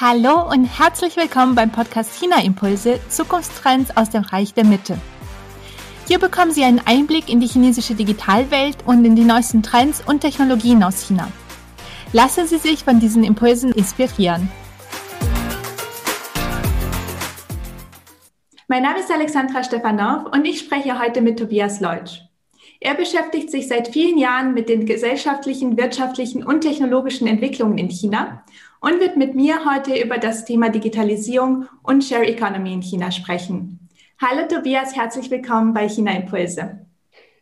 Hallo und herzlich willkommen beim Podcast China Impulse Zukunftstrends aus dem Reich der Mitte. Hier bekommen Sie einen Einblick in die chinesische Digitalwelt und in die neuesten Trends und Technologien aus China. Lassen Sie sich von diesen Impulsen inspirieren. Mein Name ist Alexandra Stefanov und ich spreche heute mit Tobias Leutsch. Er beschäftigt sich seit vielen Jahren mit den gesellschaftlichen, wirtschaftlichen und technologischen Entwicklungen in China und wird mit mir heute über das Thema Digitalisierung und Share Economy in China sprechen. Hallo Tobias, herzlich willkommen bei China Impulse.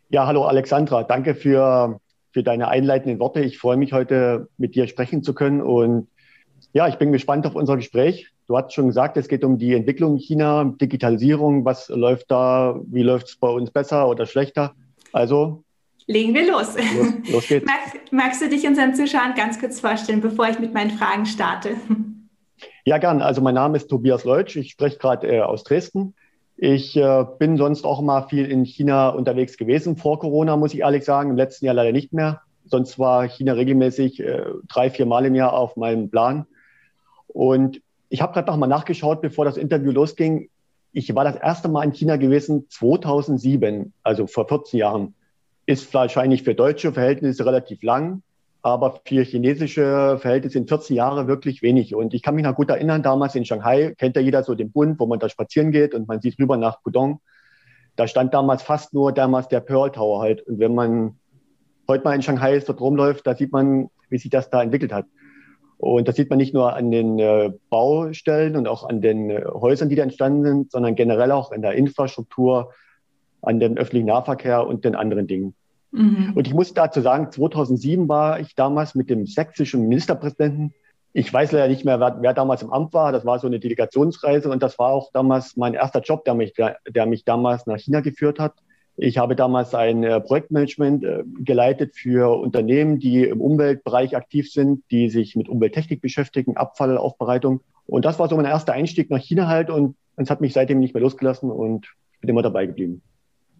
Ja, hallo Alexandra, danke für, für deine einleitenden Worte. Ich freue mich heute mit dir sprechen zu können und ja, ich bin gespannt auf unser Gespräch. Du hast schon gesagt, es geht um die Entwicklung in China, Digitalisierung. Was läuft da? Wie läuft es bei uns besser oder schlechter? Also Legen wir los. Los, los geht's. Magst, magst, du dich unseren Zuschauern ganz kurz vorstellen, bevor ich mit meinen Fragen starte? Ja, gern. Also mein Name ist Tobias Leutsch. Ich spreche gerade äh, aus Dresden. Ich äh, bin sonst auch mal viel in China unterwegs gewesen. Vor Corona, muss ich ehrlich sagen. Im letzten Jahr leider nicht mehr. Sonst war China regelmäßig äh, drei, vier Mal im Jahr auf meinem Plan. Und ich habe gerade noch mal nachgeschaut, bevor das Interview losging. Ich war das erste Mal in China gewesen 2007, also vor 14 Jahren ist wahrscheinlich für deutsche Verhältnisse relativ lang, aber für chinesische Verhältnisse sind 14 Jahre wirklich wenig. Und ich kann mich noch gut erinnern, damals in Shanghai, kennt ja jeder so den Bund, wo man da spazieren geht und man sieht rüber nach Pudong. Da stand damals fast nur damals der Pearl Tower halt. Und wenn man heute mal in Shanghai dort rumläuft, da sieht man, wie sich das da entwickelt hat. Und das sieht man nicht nur an den äh, Baustellen und auch an den äh, Häusern, die da entstanden sind, sondern generell auch in der Infrastruktur, an den öffentlichen Nahverkehr und den anderen Dingen. Mhm. Und ich muss dazu sagen, 2007 war ich damals mit dem sächsischen Ministerpräsidenten. Ich weiß leider nicht mehr, wer, wer, damals im Amt war. Das war so eine Delegationsreise und das war auch damals mein erster Job, der mich, der, der mich damals nach China geführt hat. Ich habe damals ein äh, Projektmanagement äh, geleitet für Unternehmen, die im Umweltbereich aktiv sind, die sich mit Umwelttechnik beschäftigen, Abfallaufbereitung. Und das war so mein erster Einstieg nach China halt und es hat mich seitdem nicht mehr losgelassen und bin immer dabei geblieben.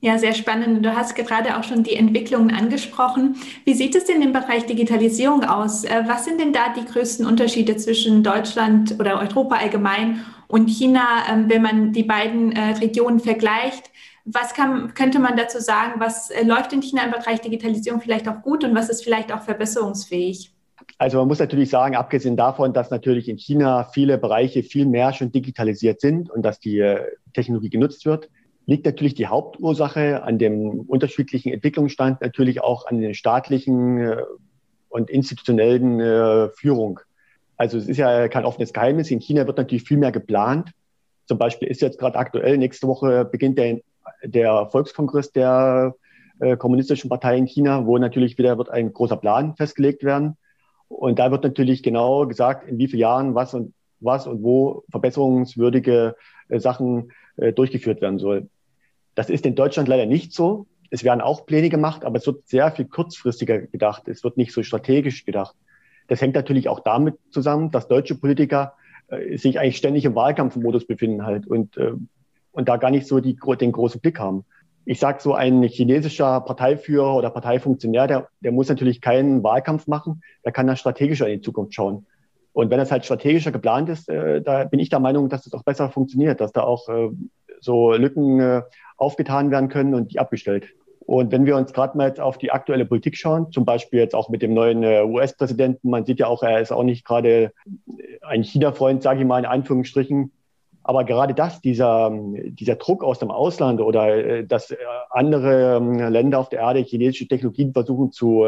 Ja, sehr spannend. Du hast gerade auch schon die Entwicklungen angesprochen. Wie sieht es denn im Bereich Digitalisierung aus? Äh, was sind denn da die größten Unterschiede zwischen Deutschland oder Europa allgemein und China, ähm, wenn man die beiden äh, Regionen vergleicht? Was kann, könnte man dazu sagen? Was äh, läuft in China im Bereich Digitalisierung vielleicht auch gut und was ist vielleicht auch verbesserungsfähig? Also man muss natürlich sagen, abgesehen davon, dass natürlich in China viele Bereiche viel mehr schon digitalisiert sind und dass die Technologie genutzt wird, liegt natürlich die Hauptursache an dem unterschiedlichen Entwicklungsstand, natürlich auch an der staatlichen äh, und institutionellen äh, Führung. Also es ist ja kein offenes Geheimnis. In China wird natürlich viel mehr geplant. Zum Beispiel ist jetzt gerade aktuell, nächste Woche beginnt der, der Volkskongress der äh, Kommunistischen Partei in China, wo natürlich wieder wird ein großer Plan festgelegt werden. Und da wird natürlich genau gesagt, in wie vielen Jahren was und was und wo verbesserungswürdige äh, Sachen äh, durchgeführt werden soll. Das ist in Deutschland leider nicht so. Es werden auch Pläne gemacht, aber es wird sehr viel kurzfristiger gedacht. Es wird nicht so strategisch gedacht. Das hängt natürlich auch damit zusammen, dass deutsche Politiker äh, sich eigentlich ständig im Wahlkampfmodus befinden halt und, äh, und da gar nicht so die, den großen Blick haben. Ich sage so, ein chinesischer Parteiführer oder Parteifunktionär, der, der muss natürlich keinen Wahlkampf machen, der kann dann strategischer in die Zukunft schauen. Und wenn das halt strategischer geplant ist, äh, da bin ich der Meinung, dass das auch besser funktioniert, dass da auch äh, so Lücken äh, aufgetan werden können und die abgestellt. Und wenn wir uns gerade mal jetzt auf die aktuelle Politik schauen, zum Beispiel jetzt auch mit dem neuen äh, US-Präsidenten, man sieht ja auch, er ist auch nicht gerade ein China-Freund, sage ich mal in Anführungsstrichen. Aber gerade das, dieser, dieser Druck aus dem Ausland oder äh, dass andere ähm, Länder auf der Erde chinesische Technologien versuchen zu,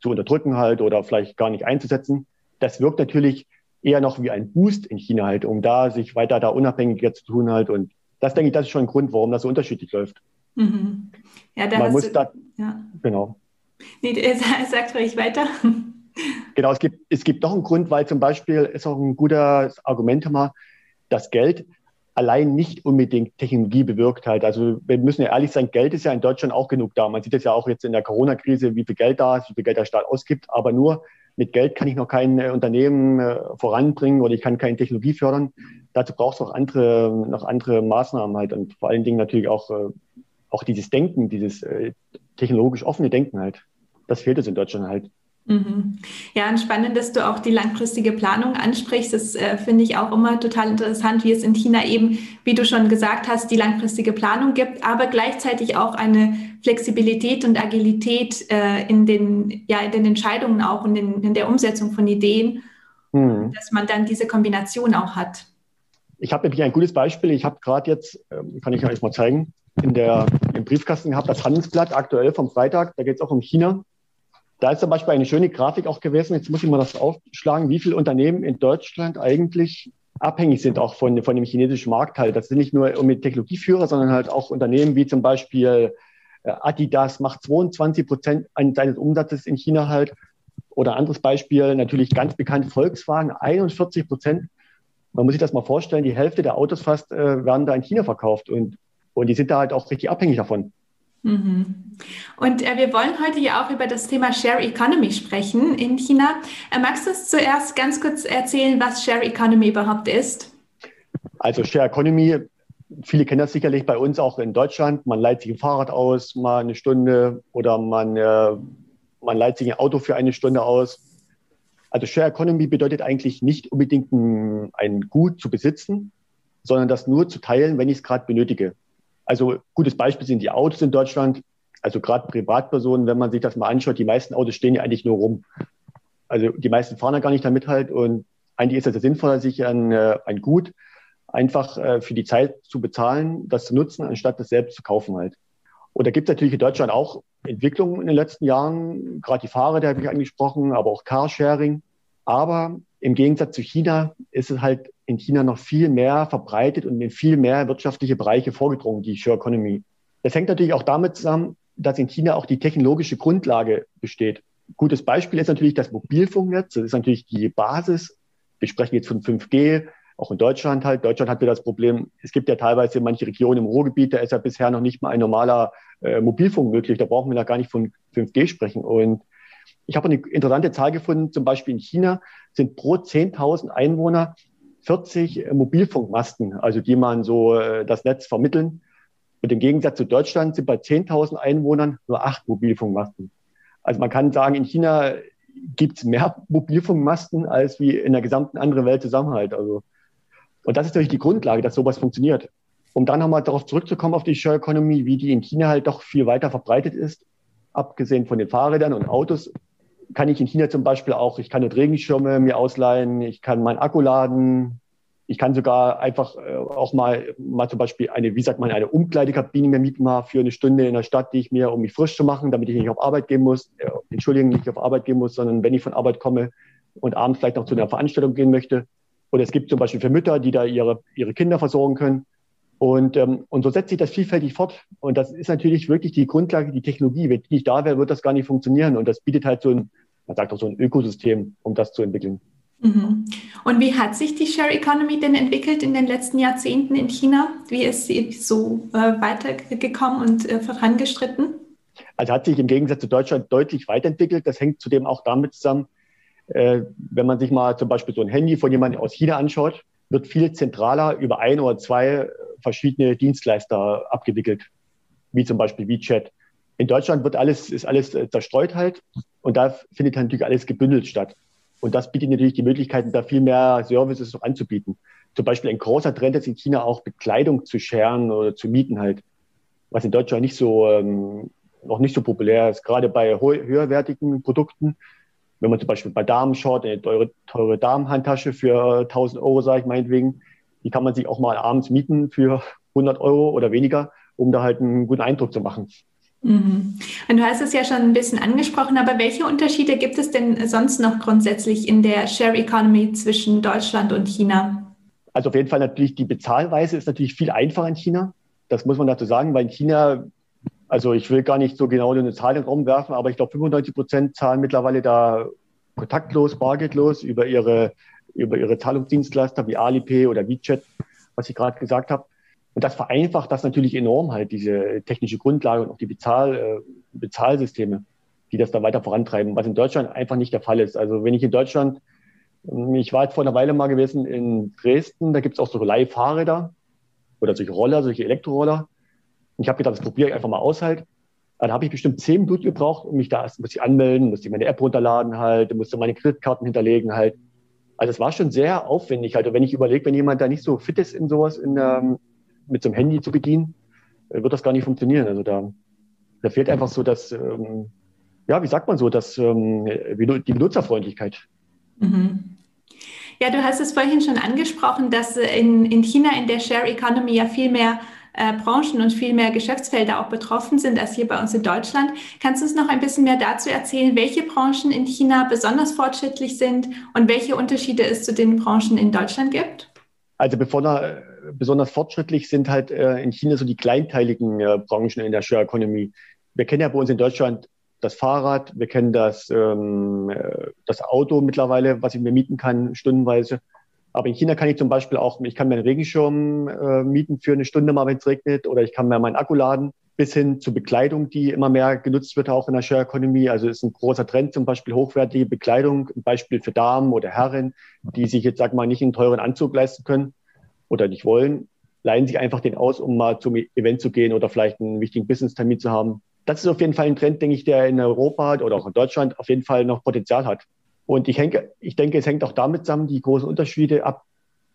zu unterdrücken halt oder vielleicht gar nicht einzusetzen, das wirkt natürlich eher noch wie ein Boost in China halt, um da sich weiter da unabhängiger zu tun halt. Und das denke ich, das ist schon ein Grund, warum das so unterschiedlich läuft. Mhm. Ja, da Man muss du, da, ja. genau. Nee, sag ruhig weiter. Genau, es gibt, es gibt noch einen Grund, weil zum Beispiel ist auch ein gutes Argument immer, das Geld allein nicht unbedingt Technologie bewirkt hat. Also wir müssen ja ehrlich sein, Geld ist ja in Deutschland auch genug da. Man sieht es ja auch jetzt in der Corona-Krise, wie viel Geld da ist, wie viel Geld der Staat ausgibt. Aber nur mit Geld kann ich noch kein äh, Unternehmen äh, voranbringen oder ich kann keine Technologie fördern. Dazu braucht es auch andere, noch andere Maßnahmen halt und vor allen Dingen natürlich auch, äh, auch dieses Denken, dieses technologisch offene Denken halt. Das fehlt es in Deutschland halt. Mhm. Ja, und spannend, dass du auch die langfristige Planung ansprichst. Das äh, finde ich auch immer total interessant, wie es in China eben, wie du schon gesagt hast, die langfristige Planung gibt, aber gleichzeitig auch eine Flexibilität und Agilität äh, in, den, ja, in den Entscheidungen auch und in, in der Umsetzung von Ideen, mhm. dass man dann diese Kombination auch hat. Ich habe nämlich ein gutes Beispiel. Ich habe gerade jetzt, ähm, kann ich euch mal zeigen, in der, im Briefkasten gehabt, das Handelsblatt aktuell vom Freitag. Da geht es auch um China. Da ist zum Beispiel eine schöne Grafik auch gewesen. Jetzt muss ich mal das aufschlagen, wie viele Unternehmen in Deutschland eigentlich abhängig sind auch von, von dem chinesischen Markt halt. Das sind nicht nur mit Technologieführer, sondern halt auch Unternehmen wie zum Beispiel äh, Adidas macht 22 Prozent seines Umsatzes in China halt. Oder anderes Beispiel, natürlich ganz bekannt Volkswagen, 41 Prozent. Man muss sich das mal vorstellen, die Hälfte der Autos fast äh, werden da in China verkauft und, und die sind da halt auch richtig abhängig davon. Mhm. Und äh, wir wollen heute ja auch über das Thema Share Economy sprechen in China. Äh, magst du uns zuerst ganz kurz erzählen, was Share Economy überhaupt ist? Also Share Economy, viele kennen das sicherlich bei uns auch in Deutschland. Man leiht sich ein Fahrrad aus, mal eine Stunde oder man, äh, man leiht sich ein Auto für eine Stunde aus. Also Share Economy bedeutet eigentlich nicht unbedingt ein, ein Gut zu besitzen, sondern das nur zu teilen, wenn ich es gerade benötige. Also gutes Beispiel sind die Autos in Deutschland. Also gerade Privatpersonen, wenn man sich das mal anschaut, die meisten Autos stehen ja eigentlich nur rum. Also die meisten fahren ja gar nicht damit halt und eigentlich ist es ja sinnvoller, sich ein, äh, ein Gut einfach äh, für die Zeit zu bezahlen, das zu nutzen, anstatt das selbst zu kaufen halt. Und da gibt es natürlich in Deutschland auch Entwicklungen in den letzten Jahren, gerade die Fahrer, der habe ich angesprochen, aber auch Carsharing. Aber im Gegensatz zu China ist es halt in China noch viel mehr verbreitet und in viel mehr wirtschaftliche Bereiche vorgedrungen, die Share Economy. Das hängt natürlich auch damit zusammen, dass in China auch die technologische Grundlage besteht. Gutes Beispiel ist natürlich das Mobilfunknetz. Das ist natürlich die Basis. Wir sprechen jetzt von 5G, auch in Deutschland halt. Deutschland hat ja das Problem, es gibt ja teilweise manche Regionen im Ruhrgebiet, da ist ja bisher noch nicht mal ein normaler äh, Mobilfunk möglich. Da brauchen wir da gar nicht von 5G sprechen. Und ich habe eine interessante Zahl gefunden, zum Beispiel in China sind pro 10.000 Einwohner 40 Mobilfunkmasten, also die man so äh, das Netz vermitteln. Und im Gegensatz zu Deutschland sind bei 10.000 Einwohnern nur acht Mobilfunkmasten. Also man kann sagen, in China gibt es mehr Mobilfunkmasten als wie in der gesamten anderen Welt zusammen halt. Also, und das ist natürlich die Grundlage, dass sowas funktioniert. Um dann nochmal darauf zurückzukommen, auf die Share Economy, wie die in China halt doch viel weiter verbreitet ist, abgesehen von den Fahrrädern und Autos, kann ich in China zum Beispiel auch, ich kann dort Regenschirme mir ausleihen, ich kann meinen Akku laden, ich kann sogar einfach äh, auch mal, mal zum Beispiel eine, wie sagt man, eine Umkleidekabine mir mieten mal für eine Stunde in der Stadt, die ich mir, um mich frisch zu machen, damit ich nicht auf Arbeit gehen muss, äh, entschuldigen, nicht auf Arbeit gehen muss, sondern wenn ich von Arbeit komme und abends vielleicht noch zu einer Veranstaltung gehen möchte. Oder es gibt zum Beispiel für Mütter, die da ihre, ihre Kinder versorgen können. Und, ähm, und so setzt sich das vielfältig fort. Und das ist natürlich wirklich die Grundlage, die Technologie. Wenn die nicht da wäre, wird das gar nicht funktionieren. Und das bietet halt so ein, man sagt auch so ein Ökosystem, um das zu entwickeln. Mhm. Und wie hat sich die Share Economy denn entwickelt in den letzten Jahrzehnten in China? Wie ist sie so äh, weitergekommen und äh, vorangeschritten? Also hat sich im Gegensatz zu Deutschland deutlich weiterentwickelt. Das hängt zudem auch damit zusammen, äh, wenn man sich mal zum Beispiel so ein Handy von jemandem aus China anschaut, wird viel zentraler über ein oder zwei verschiedene Dienstleister abgewickelt, wie zum Beispiel WeChat. In Deutschland wird alles, ist alles äh, zerstreut halt und da findet natürlich alles gebündelt statt. Und das bietet natürlich die Möglichkeiten, da viel mehr Services noch anzubieten. Zum Beispiel ein großer Trend ist in China auch Bekleidung zu scheren oder zu mieten halt, was in Deutschland nicht so, ähm, noch nicht so populär ist, gerade bei höherwertigen Produkten. Wenn man zum Beispiel bei Damen schaut, eine teure, teure Damenhandtasche für 1000 Euro, sage ich meinetwegen, die kann man sich auch mal abends mieten für 100 Euro oder weniger, um da halt einen guten Eindruck zu machen. Mhm. Und du hast es ja schon ein bisschen angesprochen, aber welche Unterschiede gibt es denn sonst noch grundsätzlich in der Share Economy zwischen Deutschland und China? Also auf jeden Fall natürlich die Bezahlweise ist natürlich viel einfacher in China. Das muss man dazu sagen, weil in China, also ich will gar nicht so genau eine Zahl in den Raum werfen, aber ich glaube 95 Prozent zahlen mittlerweile da kontaktlos, bargeldlos über ihre, über ihre Zahlungsdienstleister wie Alipay oder WeChat, was ich gerade gesagt habe. Und das vereinfacht das natürlich enorm halt, diese technische Grundlage und auch die Bezahl, äh, Bezahlsysteme, die das dann weiter vorantreiben, was in Deutschland einfach nicht der Fall ist. Also wenn ich in Deutschland, ähm, ich war jetzt vor einer Weile mal gewesen in Dresden, da gibt es auch so Leihfahrräder oder solche Roller, solche Elektroroller. Und ich habe gedacht, das probiere ich einfach mal aus halt. Dann habe ich bestimmt zehn Minuten gebraucht, um mich da erst muss ich anmelden, musste ich meine App runterladen halt, musste meine Kreditkarten hinterlegen halt. Also es war schon sehr aufwendig. Und wenn ich überlege, wenn jemand da nicht so fit ist in sowas, in, ähm, mit so einem Handy zu bedienen, äh, wird das gar nicht funktionieren. Also da, da fehlt einfach so das, ähm, ja, wie sagt man so, das, ähm, die Benutzerfreundlichkeit. Mhm. Ja, du hast es vorhin schon angesprochen, dass in, in China in der Share Economy ja viel mehr äh, Branchen und viel mehr Geschäftsfelder auch betroffen sind als hier bei uns in Deutschland. Kannst du uns noch ein bisschen mehr dazu erzählen, welche Branchen in China besonders fortschrittlich sind und welche Unterschiede es zu den Branchen in Deutschland gibt? Also bevor, besonders fortschrittlich sind halt äh, in China so die kleinteiligen äh, Branchen in der Share Economy. Wir kennen ja bei uns in Deutschland das Fahrrad, wir kennen das, ähm, das Auto mittlerweile, was ich mir mieten kann, stundenweise. Aber in China kann ich zum Beispiel auch, ich kann mir einen Regenschirm äh, mieten für eine Stunde mal, wenn es regnet, oder ich kann mir meinen Akku laden, bis hin zur Bekleidung, die immer mehr genutzt wird, auch in der Share Economy. Also ist ein großer Trend, zum Beispiel hochwertige Bekleidung, ein Beispiel für Damen oder Herren, die sich jetzt, sag mal, nicht einen teuren Anzug leisten können oder nicht wollen, leihen sich einfach den aus, um mal zum Event zu gehen oder vielleicht einen wichtigen Business-Termin zu haben. Das ist auf jeden Fall ein Trend, denke ich, der in Europa oder auch in Deutschland auf jeden Fall noch Potenzial hat. Und ich, denke, ich denke, es hängt auch damit zusammen, die großen Unterschiede ab,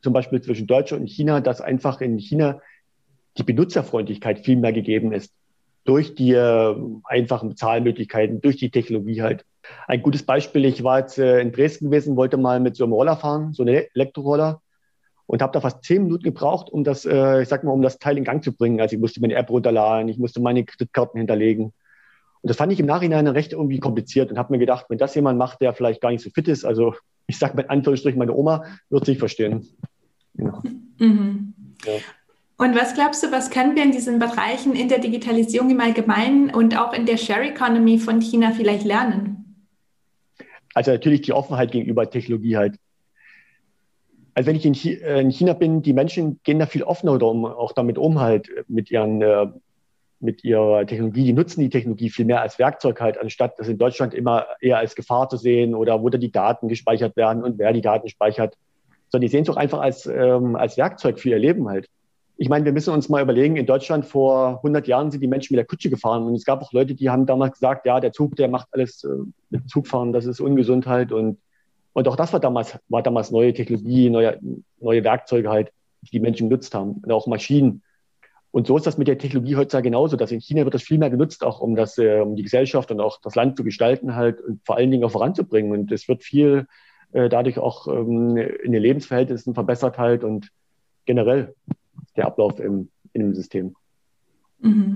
zum Beispiel zwischen Deutschland und China, dass einfach in China die Benutzerfreundlichkeit viel mehr gegeben ist. Durch die äh, einfachen Bezahlmöglichkeiten, durch die Technologie halt. Ein gutes Beispiel, ich war jetzt äh, in Dresden gewesen, wollte mal mit so einem Roller fahren, so einem Elektroroller und habe da fast zehn Minuten gebraucht, um das, äh, ich sag mal, um das Teil in Gang zu bringen. Also ich musste meine App runterladen, ich musste meine Kreditkarten hinterlegen. Und das fand ich im Nachhinein recht irgendwie kompliziert und habe mir gedacht, wenn das jemand macht, der vielleicht gar nicht so fit ist, also ich sage mit Anführungsstrichen, meine Oma wird sich verstehen. Genau. Mhm. Ja. Und was glaubst du, was können wir in diesen Bereichen in der Digitalisierung im Allgemeinen und auch in der Share Economy von China vielleicht lernen? Also natürlich die Offenheit gegenüber Technologie halt. Also wenn ich in China bin, die Menschen gehen da viel offener um, auch damit um halt mit ihren äh, mit ihrer Technologie, die nutzen die Technologie viel mehr als Werkzeug halt, anstatt das in Deutschland immer eher als Gefahr zu sehen oder wo da die Daten gespeichert werden und wer die Daten speichert, sondern die sehen es auch einfach als, ähm, als Werkzeug für ihr Leben halt. Ich meine, wir müssen uns mal überlegen, in Deutschland vor 100 Jahren sind die Menschen mit der Kutsche gefahren und es gab auch Leute, die haben damals gesagt, ja, der Zug, der macht alles äh, mit Zugfahren, das ist ungesund halt und, und auch das war damals, war damals neue Technologie, neue, neue Werkzeuge halt, die die Menschen genutzt haben und auch Maschinen. Und so ist das mit der Technologie heutzutage genauso, dass in China wird das viel mehr genutzt, auch um das, äh, um die Gesellschaft und auch das Land zu gestalten halt und vor allen Dingen auch voranzubringen. Und es wird viel äh, dadurch auch ähm, in den Lebensverhältnissen verbessert halt und generell der Ablauf im, in dem System. Mhm.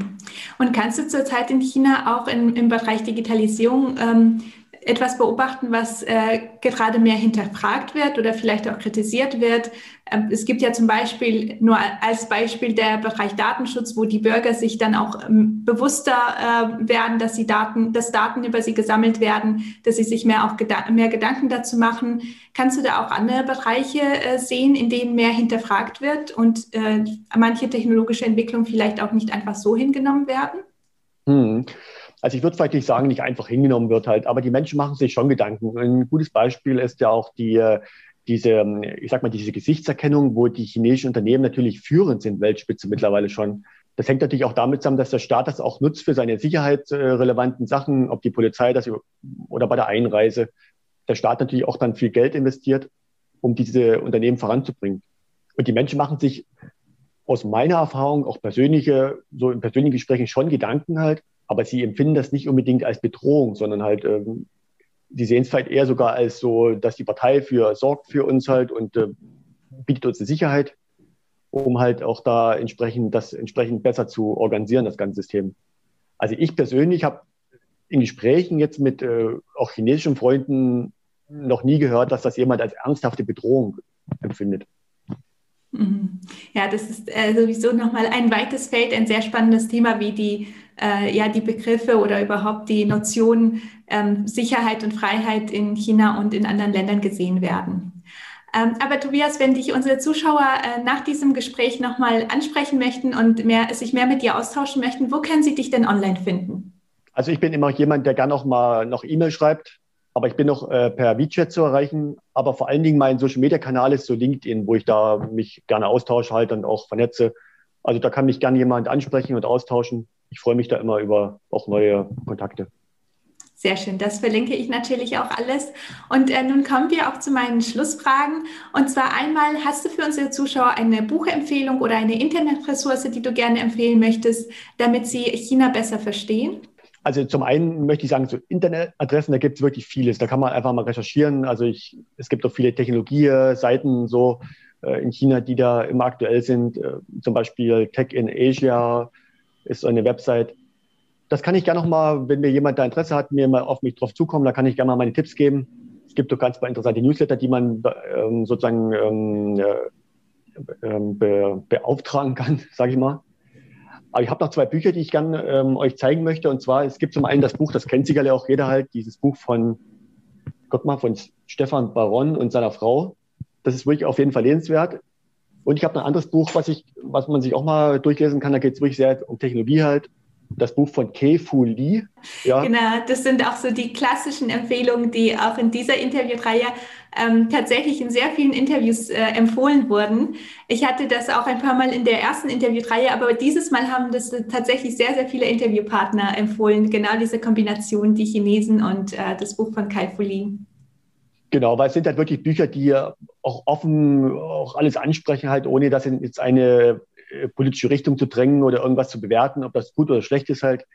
Und kannst du zurzeit in China auch in, im Bereich Digitalisierung ähm, etwas beobachten, was äh, gerade mehr hinterfragt wird oder vielleicht auch kritisiert wird. Ähm, es gibt ja zum Beispiel nur als Beispiel der Bereich Datenschutz, wo die Bürger sich dann auch ähm, bewusster äh, werden, dass sie Daten, dass Daten über sie gesammelt werden, dass sie sich mehr auch geda mehr Gedanken dazu machen. Kannst du da auch andere Bereiche äh, sehen, in denen mehr hinterfragt wird und äh, manche technologische Entwicklungen vielleicht auch nicht einfach so hingenommen werden? Hm. Also ich würde vielleicht nicht sagen, nicht einfach hingenommen wird halt, aber die Menschen machen sich schon Gedanken. Ein gutes Beispiel ist ja auch die, äh, diese, ich sag mal, diese Gesichtserkennung, wo die chinesischen Unternehmen natürlich führend sind, Weltspitze mittlerweile schon. Das hängt natürlich auch damit zusammen, dass der Staat das auch nutzt für seine sicherheitsrelevanten Sachen, ob die Polizei das oder bei der Einreise. Der Staat natürlich auch dann viel Geld investiert, um diese Unternehmen voranzubringen. Und die Menschen machen sich aus meiner Erfahrung, auch persönliche, so in persönlichen Gesprächen schon Gedanken halt, aber sie empfinden das nicht unbedingt als Bedrohung, sondern halt, ähm, sie sehen es vielleicht eher sogar als so, dass die Partei für sorgt für uns halt und äh, bietet uns eine Sicherheit, um halt auch da entsprechend das entsprechend besser zu organisieren, das ganze System. Also ich persönlich habe in Gesprächen jetzt mit äh, auch chinesischen Freunden noch nie gehört, dass das jemand als ernsthafte Bedrohung empfindet. Mhm. Ja, das ist äh, sowieso nochmal ein weites Feld, ein sehr spannendes Thema, wie die, äh, ja, die Begriffe oder überhaupt die Notionen ähm, Sicherheit und Freiheit in China und in anderen Ländern gesehen werden. Ähm, aber Tobias, wenn dich unsere Zuschauer äh, nach diesem Gespräch nochmal ansprechen möchten und mehr, sich mehr mit dir austauschen möchten, wo können sie dich denn online finden? Also ich bin immer jemand, der gerne auch mal noch E-Mail schreibt. Aber ich bin noch äh, per WeChat zu erreichen. Aber vor allen Dingen mein Social Media Kanal ist so LinkedIn, wo ich da mich gerne austausche halt und auch vernetze. Also da kann mich gerne jemand ansprechen und austauschen. Ich freue mich da immer über auch neue Kontakte. Sehr schön, das verlinke ich natürlich auch alles. Und äh, nun kommen wir auch zu meinen Schlussfragen. Und zwar einmal, hast du für unsere Zuschauer eine Buchempfehlung oder eine Internetressource, die du gerne empfehlen möchtest, damit sie China besser verstehen? Also zum einen möchte ich sagen, zu Internetadressen, da gibt es wirklich vieles. Da kann man einfach mal recherchieren. Also ich, es gibt auch viele Technologie-Seiten so äh, in China, die da immer aktuell sind. Äh, zum Beispiel Tech in Asia ist so eine Website das kann ich gerne noch mal, wenn mir jemand da Interesse hat, mir mal auf mich drauf zukommen, da kann ich gerne mal meine Tipps geben. Es gibt doch ganz paar interessante Newsletter, die man ähm, sozusagen ähm, äh, be, beauftragen kann, sage ich mal. Aber ich habe noch zwei Bücher, die ich gerne ähm, euch zeigen möchte. Und zwar, es gibt zum einen das Buch, das kennt sicherlich auch jeder halt, dieses Buch von, Gott mal, von Stefan Baron und seiner Frau. Das ist wirklich auf jeden Fall lesenswert. Und ich habe ein anderes Buch, was ich, was man sich auch mal durchlesen kann. Da geht es wirklich sehr um Technologie halt das Buch von Kei Fu Lee. Ja. Genau, das sind auch so die klassischen Empfehlungen, die auch in dieser Interviewreihe ähm, tatsächlich in sehr vielen Interviews äh, empfohlen wurden. Ich hatte das auch ein paar Mal in der ersten Interviewreihe, aber dieses Mal haben das tatsächlich sehr, sehr viele Interviewpartner empfohlen. Genau diese Kombination, die Chinesen und äh, das Buch von Kai Fu Lee. Genau, weil es sind halt wirklich Bücher, die auch offen auch alles ansprechen, halt ohne dass jetzt eine äh, politische Richtung zu drängen oder irgendwas zu bewerten, ob das gut oder schlecht ist halt.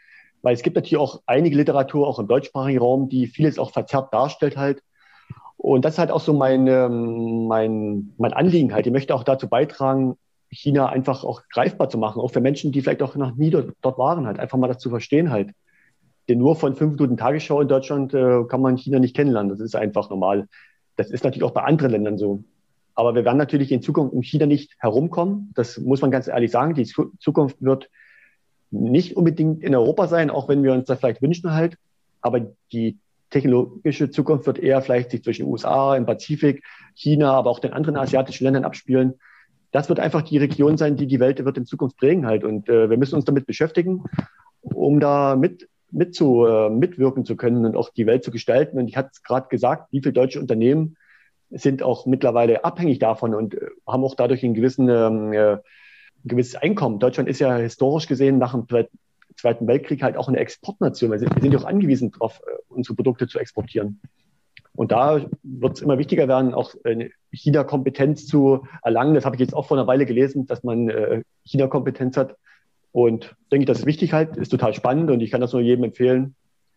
Weil es gibt natürlich auch einige Literatur, auch im deutschsprachigen Raum, die vieles auch verzerrt darstellt halt. Und das ist halt auch so mein, ähm, mein, mein Anliegen halt. Ich möchte auch dazu beitragen, China einfach auch greifbar zu machen, auch für Menschen, die vielleicht auch noch nie dort, dort waren, halt einfach mal das zu verstehen halt. Denn nur von fünf Minuten Tagesschau in Deutschland äh, kann man China nicht kennenlernen. Das ist einfach normal. Das ist natürlich auch bei anderen Ländern so. Aber wir werden natürlich in Zukunft um China nicht herumkommen. Das muss man ganz ehrlich sagen. Die Zukunft wird nicht unbedingt in Europa sein, auch wenn wir uns das vielleicht wünschen halt. Aber die technologische Zukunft wird eher vielleicht sich zwischen USA, im Pazifik, China, aber auch den anderen asiatischen Ländern abspielen. Das wird einfach die Region sein, die die Welt wird in Zukunft prägen halt. Und äh, wir müssen uns damit beschäftigen, um da mit, mit zu, äh, mitwirken zu können und auch die Welt zu gestalten. Und ich hatte es gerade gesagt, wie viele deutsche Unternehmen sind auch mittlerweile abhängig davon und äh, haben auch dadurch einen gewissen, ähm, äh, ein gewisses Einkommen. Deutschland ist ja historisch gesehen nach dem Zweiten Weltkrieg halt auch eine Exportnation. Wir sind, wir sind ja auch angewiesen darauf, äh, unsere Produkte zu exportieren. Und da wird es immer wichtiger werden, auch China-Kompetenz zu erlangen. Das habe ich jetzt auch vor einer Weile gelesen, dass man äh, China-Kompetenz hat. Und denke ich, das ist wichtig halt, ist total spannend und ich kann das nur jedem empfehlen,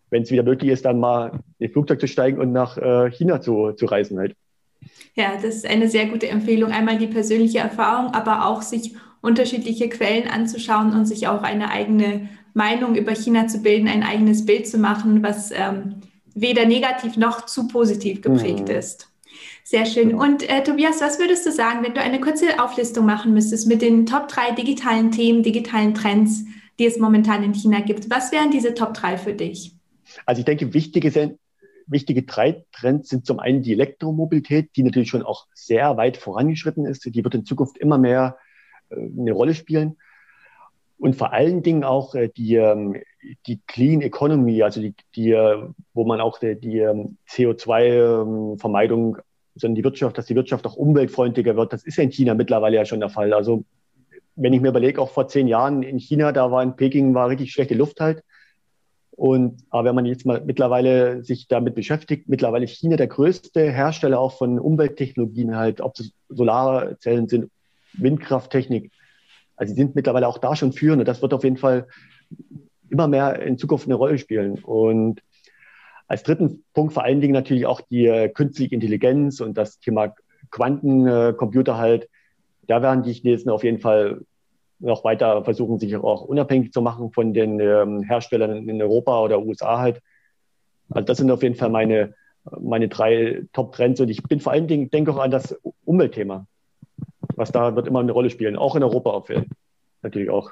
wenn es wieder möglich ist, dann mal in Flugzeug zu steigen und nach äh, China zu, zu reisen halt. Ja, das ist eine sehr gute Empfehlung. Einmal die persönliche Erfahrung, aber auch sich unterschiedliche Quellen anzuschauen und sich auch eine eigene Meinung über China zu bilden, ein eigenes Bild zu machen, was ähm, weder negativ noch zu positiv geprägt mhm. ist. Sehr schön. Und äh, Tobias, was würdest du sagen, wenn du eine kurze Auflistung machen müsstest mit den Top drei digitalen Themen, digitalen Trends, die es momentan in China gibt? Was wären diese Top drei für dich? Also ich denke, wichtige wichtige drei Trends sind zum einen die Elektromobilität, die natürlich schon auch sehr weit vorangeschritten ist. Die wird in Zukunft immer mehr äh, eine Rolle spielen. Und vor allen Dingen auch äh, die, ähm, die Clean Economy, also die, die äh, wo man auch die, die ähm, CO2-Vermeidung, sondern die Wirtschaft, dass die Wirtschaft auch umweltfreundlicher wird. Das ist in China mittlerweile ja schon der Fall. Also wenn ich mir überlege, auch vor zehn Jahren in China, da war in Peking war richtig schlechte Luft halt. Und aber wenn man jetzt mal mittlerweile sich damit beschäftigt, mittlerweile ist China der größte Hersteller auch von Umwelttechnologien halt, ob es Solarzellen sind, Windkrafttechnik. Also sie sind mittlerweile auch da schon führend und das wird auf jeden Fall immer mehr in Zukunft eine Rolle spielen. Und als dritten Punkt vor allen Dingen natürlich auch die äh, künstliche Intelligenz und das Thema Quantencomputer halt. Da werden die Chinesen auf jeden Fall noch weiter versuchen, sich auch unabhängig zu machen von den ähm, Herstellern in Europa oder USA halt. Also das sind auf jeden Fall meine, meine drei Top-Trends und ich bin vor allen Dingen, denke auch an das Umweltthema, was da wird immer eine Rolle spielen, auch in Europa auf natürlich auch.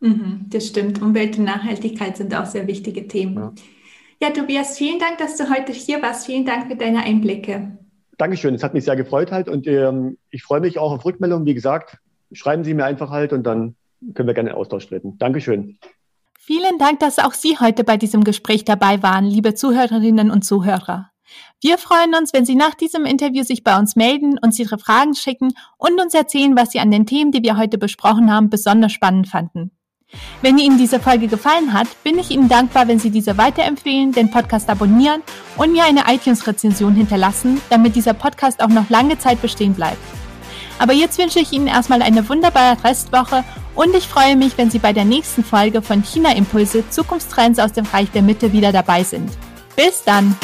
Mhm, das stimmt. Umwelt und Nachhaltigkeit sind auch sehr wichtige Themen. Ja. Ja, Tobias, vielen Dank, dass du heute hier warst. Vielen Dank für deine Einblicke. Dankeschön, es hat mich sehr gefreut halt und ähm, ich freue mich auch auf Rückmeldungen. Wie gesagt, schreiben Sie mir einfach halt und dann können wir gerne in Austausch treten. Dankeschön. Vielen Dank, dass auch Sie heute bei diesem Gespräch dabei waren, liebe Zuhörerinnen und Zuhörer. Wir freuen uns, wenn Sie nach diesem Interview sich bei uns melden, uns Ihre Fragen schicken und uns erzählen, was Sie an den Themen, die wir heute besprochen haben, besonders spannend fanden. Wenn Ihnen diese Folge gefallen hat, bin ich Ihnen dankbar, wenn Sie diese weiterempfehlen, den Podcast abonnieren und mir eine iTunes-Rezension hinterlassen, damit dieser Podcast auch noch lange Zeit bestehen bleibt. Aber jetzt wünsche ich Ihnen erstmal eine wunderbare Restwoche und ich freue mich, wenn Sie bei der nächsten Folge von China Impulse Zukunftstrends aus dem Reich der Mitte wieder dabei sind. Bis dann!